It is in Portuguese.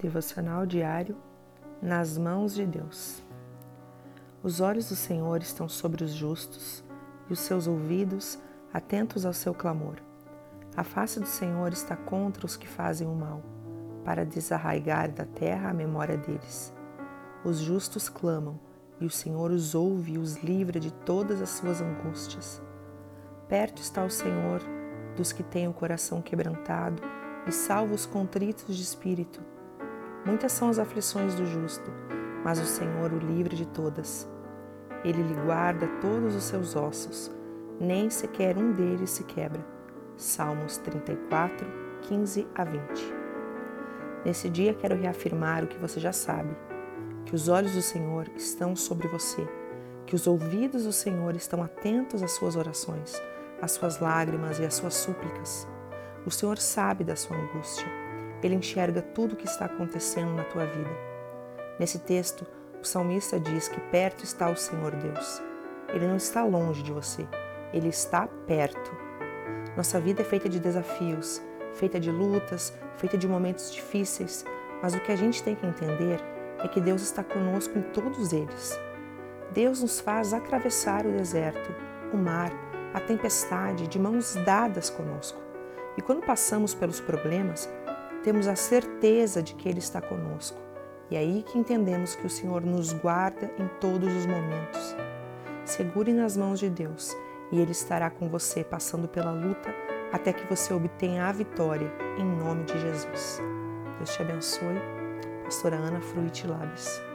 Devocional diário nas mãos de Deus. Os olhos do Senhor estão sobre os justos e os seus ouvidos atentos ao seu clamor. A face do Senhor está contra os que fazem o mal, para desarraigar da terra a memória deles. Os justos clamam, e o Senhor os ouve e os livra de todas as suas angústias. Perto está o Senhor dos que têm o coração quebrantado e salva os contritos de espírito. Muitas são as aflições do justo, mas o Senhor o livra de todas. Ele lhe guarda todos os seus ossos, nem sequer um deles se quebra. Salmos 34, 15 a 20. Nesse dia quero reafirmar o que você já sabe: que os olhos do Senhor estão sobre você, que os ouvidos do Senhor estão atentos às suas orações, às suas lágrimas e às suas súplicas. O Senhor sabe da sua angústia ele enxerga tudo o que está acontecendo na tua vida. Nesse texto, o salmista diz que perto está o Senhor Deus. Ele não está longe de você, ele está perto. Nossa vida é feita de desafios, feita de lutas, feita de momentos difíceis, mas o que a gente tem que entender é que Deus está conosco em todos eles. Deus nos faz atravessar o deserto, o mar, a tempestade de mãos dadas conosco. E quando passamos pelos problemas, temos a certeza de que Ele está conosco. E é aí que entendemos que o Senhor nos guarda em todos os momentos. Segure nas mãos de Deus e Ele estará com você passando pela luta até que você obtenha a vitória, em nome de Jesus. Deus te abençoe. Pastora Ana Fruit Labes.